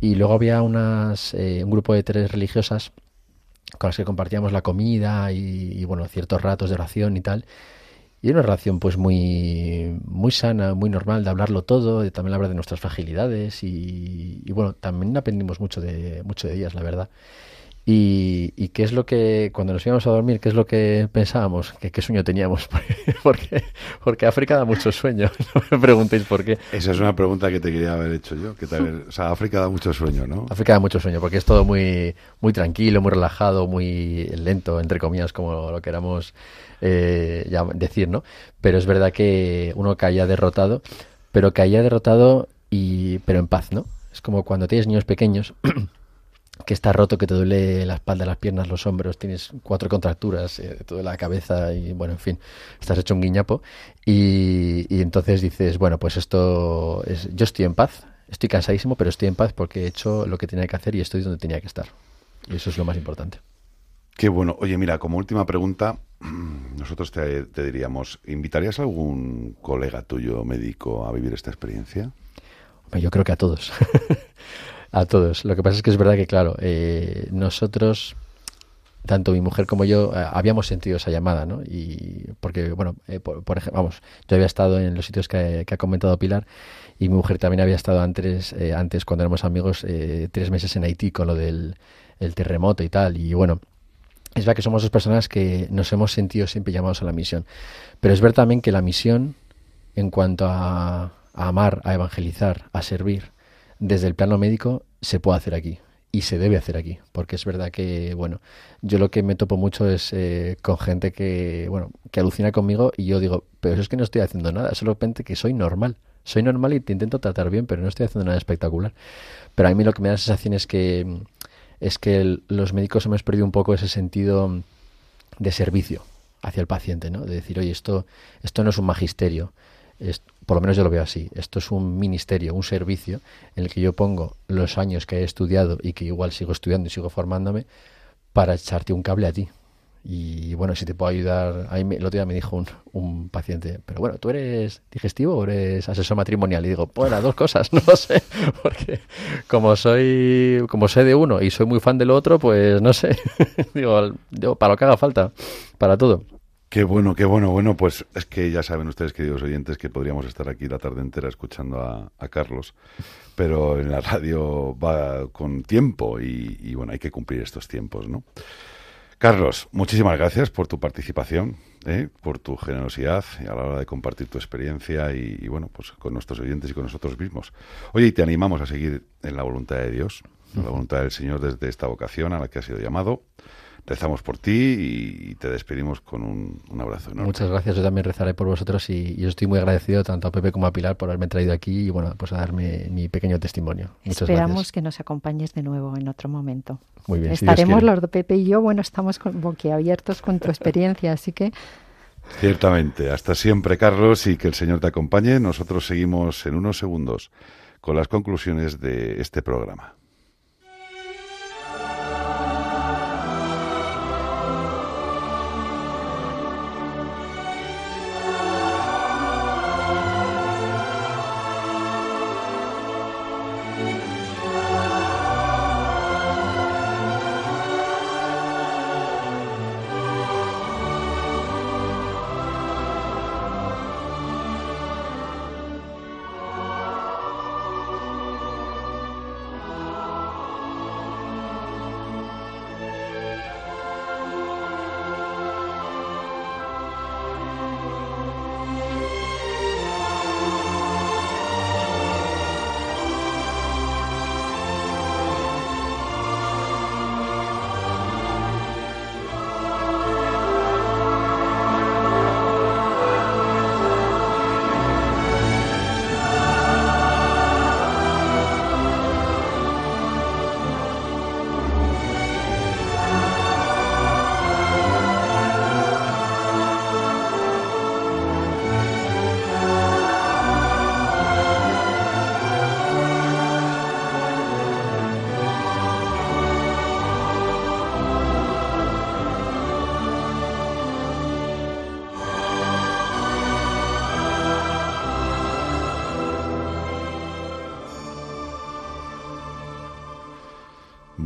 Y luego había unas, eh, un grupo de tres religiosas con las que compartíamos la comida y, bueno, ciertos ratos de oración y tal. Y una relación pues muy, muy sana, muy normal de hablarlo todo, de también hablar de nuestras fragilidades y, y, bueno, también aprendimos mucho de, mucho de ellas, la verdad. Y, qué es lo que, cuando nos íbamos a dormir, qué es lo que pensábamos? ¿Qué, qué sueño teníamos? porque, porque África da mucho sueño, no me preguntéis por qué. Esa es una pregunta que te quería haber hecho yo. Que o sea, África da mucho sueño, ¿no? África da mucho sueño, porque es todo muy, muy tranquilo, muy relajado, muy lento, entre comillas, como lo queramos eh, decir, ¿no? Pero es verdad que uno caía derrotado, pero caía derrotado y pero en paz, ¿no? Es como cuando tienes niños pequeños que está roto, que te duele la espalda, las piernas, los hombros, tienes cuatro contracturas, eh, toda la cabeza y bueno, en fin, estás hecho un guiñapo y, y, entonces dices, bueno, pues esto es, yo estoy en paz, estoy cansadísimo, pero estoy en paz porque he hecho lo que tenía que hacer y estoy donde tenía que estar. Y eso es lo más importante. Qué bueno. Oye, mira, como última pregunta, nosotros te, diríamos, ¿invitarías a algún colega tuyo médico a vivir esta experiencia? Yo creo que a todos. a todos. Lo que pasa es que es verdad que, claro, eh, nosotros, tanto mi mujer como yo, eh, habíamos sentido esa llamada, ¿no? Y porque, bueno, eh, por, ejemplo, vamos, yo había estado en los sitios que, ha comentado Pilar y mi mujer también había estado antes, antes cuando éramos amigos, tres meses en Haití con lo del terremoto y tal. Y bueno, es verdad que somos dos personas que nos hemos sentido siempre llamados a la misión. Pero es ver también que la misión, en cuanto a, amar, a evangelizar, a servir, desde el plano médico, se puede hacer aquí y se debe hacer aquí, porque es verdad que, bueno, yo lo que me topo mucho es eh, con gente que, bueno, que alucina conmigo y yo digo, pero es que no estoy haciendo nada, solamente que soy normal, soy normal y te intento tratar bien, pero no estoy haciendo nada espectacular. Pero a mí lo que me da la sensación es que es que los médicos hemos perdido un poco ese sentido de servicio hacia el paciente, ¿no? De decir, oye, esto, esto no es un magisterio, por lo menos yo lo veo así, esto es un ministerio, un servicio en el que yo pongo los años que he estudiado y que igual sigo estudiando y sigo formándome para echarte un cable a ti, y bueno, si te puedo ayudar, ahí el otro día me dijo un, paciente, pero bueno, ¿tú eres digestivo o eres asesor matrimonial? Y digo, pues las dos cosas, no sé, porque como soy, como sé de uno y soy muy fan del otro, pues no sé, digo, para lo que haga falta, para todo. Qué bueno, qué bueno. Bueno, pues es que ya saben ustedes, queridos oyentes, que podríamos estar aquí la tarde entera escuchando a, Carlos, pero en la radio va con tiempo y, y bueno, hay que cumplir estos tiempos, ¿no? Carlos, muchísimas gracias por tu participación, ¿eh? por tu generosidad a la hora de compartir tu experiencia y, bueno, pues con nuestros oyentes y con nosotros mismos. Oye, y te animamos a seguir en la voluntad de Dios, en la voluntad del Señor desde esta vocación a la que has sido llamado rezamos por ti y te despedimos con un, abrazo enorme. Muchas gracias, yo también rezaré por vosotros y, yo estoy muy agradecido tanto a Pepe como a Pilar por haberme traído aquí y bueno, pues a darme mi pequeño testimonio. Muchas Esperamos que nos acompañes de nuevo en otro momento. Muy bien. Estaremos los de Pepe y yo, bueno, estamos con, boquiabiertos con tu experiencia, así que... Ciertamente. Hasta siempre, Carlos, y que el Señor te acompañe. Nosotros seguimos en unos segundos con las conclusiones de este programa.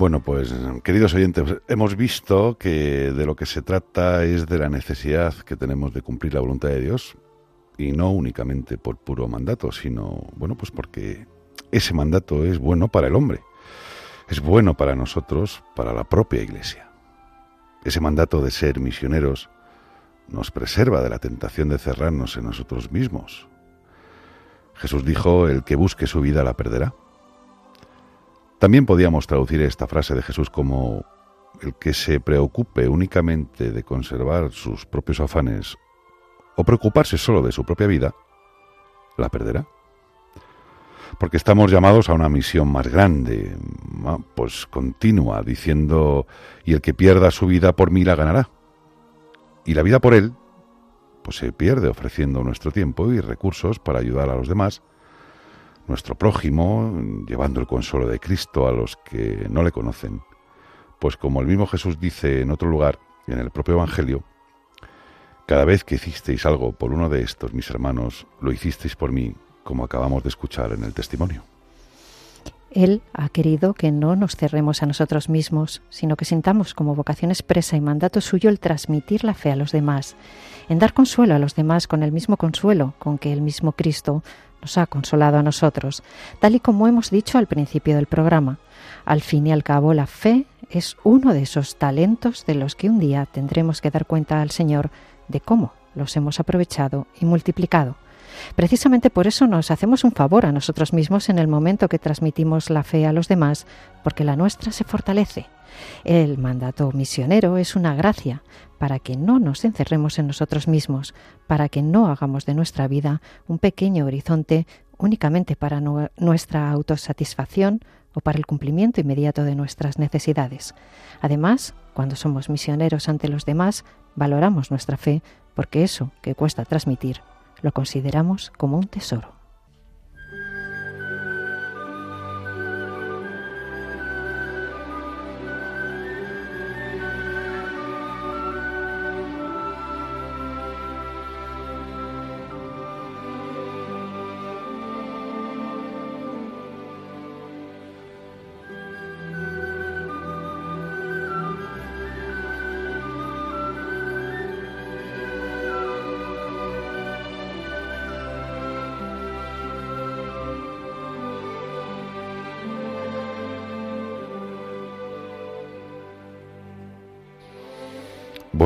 Bueno, pues queridos oyentes, hemos visto que de lo que se trata es de la necesidad que tenemos de cumplir la voluntad de Dios y no únicamente por puro mandato, sino, bueno, pues porque ese mandato es bueno para el hombre. es bueno para nosotros, para la propia Iglesia. Ese mandato de ser misioneros nos preserva de la tentación de cerrarnos en nosotros mismos. Jesús dijo, el que busque su vida la perderá. También podíamos traducir esta frase de Jesús como el que se preocupe únicamente de conservar sus propios afanes o preocuparse solo de su propia vida, la perderá. Porque estamos llamados a una misión más grande, pues continua, diciendo, y el que pierda su vida por mí la ganará. Y la vida por él, pues se pierde ofreciendo nuestro tiempo y recursos para ayudar a los demás, nuestro prójimo, llevando el consuelo de Cristo a los que no le conocen. Pues como el mismo Jesús dice en otro lugar, en el propio Evangelio, cada vez que hicisteis algo por uno de estos, mis hermanos, lo hicisteis por mí, como acabamos de escuchar en el testimonio. Él ha querido que no nos cerremos a nosotros mismos, sino que sintamos como vocación expresa y mandato suyo el transmitir la fe a los demás, en dar consuelo a los demás con el mismo consuelo con que el mismo Cristo nos ha consolado a nosotros, tal y como hemos dicho al principio del programa. Al fin y al cabo, la fe es uno de esos talentos de los que un día tendremos que dar cuenta al Señor de cómo los hemos aprovechado y multiplicado. Precisamente por eso nos hacemos un favor a nosotros mismos en el momento que transmitimos la fe a los demás, porque la nuestra se fortalece. El mandato misionero es una gracia para que no nos encerremos en nosotros mismos, para que no hagamos de nuestra vida un pequeño horizonte únicamente para nuestra autosatisfacción o para el cumplimiento inmediato de nuestras necesidades. Además, cuando somos misioneros ante los demás, valoramos nuestra fe porque eso que cuesta transmitir lo consideramos como un tesoro.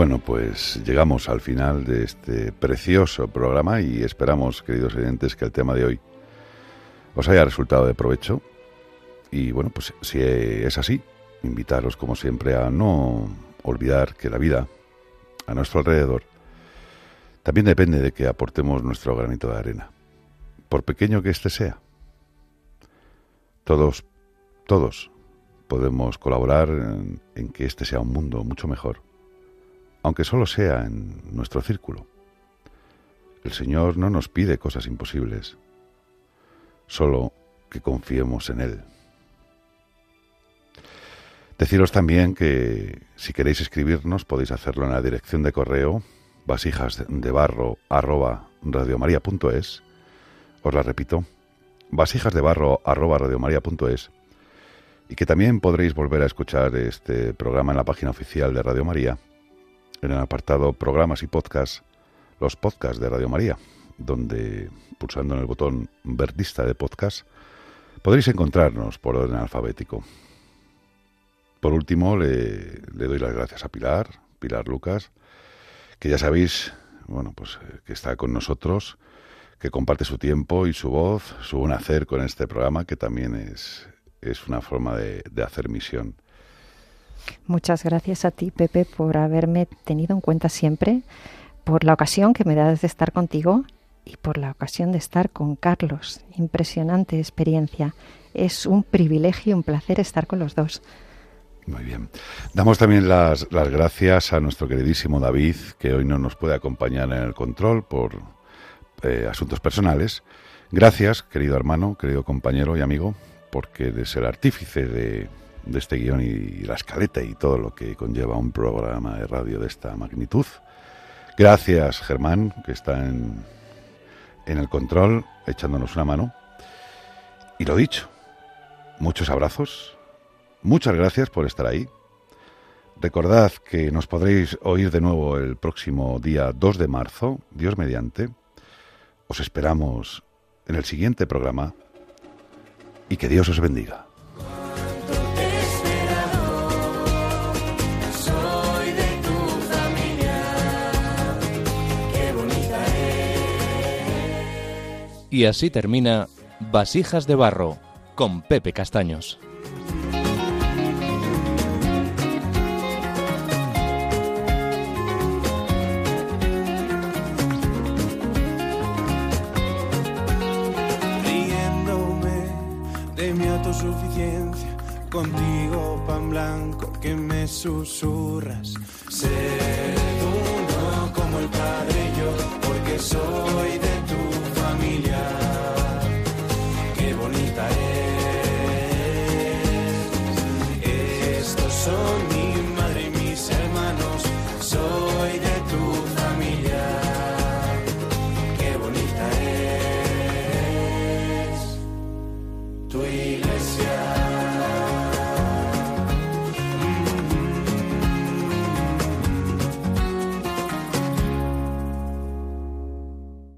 Bueno, pues llegamos al final de este precioso programa y esperamos, queridos oyentes, que el tema de hoy os haya resultado de provecho. Y bueno, pues si es así, invitaros como siempre a no olvidar que la vida a nuestro alrededor también depende de que aportemos nuestro granito de arena, por pequeño que éste sea. Todos, todos podemos colaborar en, en que este sea un mundo mucho mejor aunque solo sea en nuestro círculo. El Señor no nos pide cosas imposibles, solo que confiemos en Él. Deciros también que si queréis escribirnos podéis hacerlo en la dirección de correo vasijasdebarro@radiomaria.es. Os la repito, vasijasdebarro@radiomaria.es y que también podréis volver a escuchar este programa en la página oficial de Radio María en el apartado Programas y Podcasts, los podcasts de Radio María, donde pulsando en el botón verdista de podcast podréis encontrarnos por orden alfabético. Por último, le, doy las gracias a Pilar, Pilar Lucas, que ya sabéis, bueno, pues eh, que está con nosotros, que comparte su tiempo y su voz, su buen hacer con este programa, que también es, es una forma de hacer misión. Muchas gracias a ti, Pepe, por haberme tenido en cuenta siempre, por la ocasión que me das de estar contigo y por la ocasión de estar con Carlos. Impresionante experiencia. Es un privilegio y un placer estar con los dos. Muy bien. Damos también las, gracias a nuestro queridísimo David, que hoy no nos puede acompañar en el control por eh, asuntos personales. Gracias, querido hermano, querido compañero y amigo, porque eres el artífice de de este guion y la escaleta y todo lo que conlleva un programa de radio de esta magnitud. Gracias, Germán, que está en, en el control, echándonos una mano. Y lo dicho, muchos abrazos, muchas gracias por estar ahí. Recordad que nos podréis oír de nuevo el próximo día 2 de marzo, Dios mediante. Os esperamos en el siguiente programa y que Dios os bendiga. Y así termina Vasijas de Barro con Pepe Castaños. riéndome de mi autosuficiencia. Contigo, pan blanco, que me susurras. Ser uno como el padre yo, porque soy de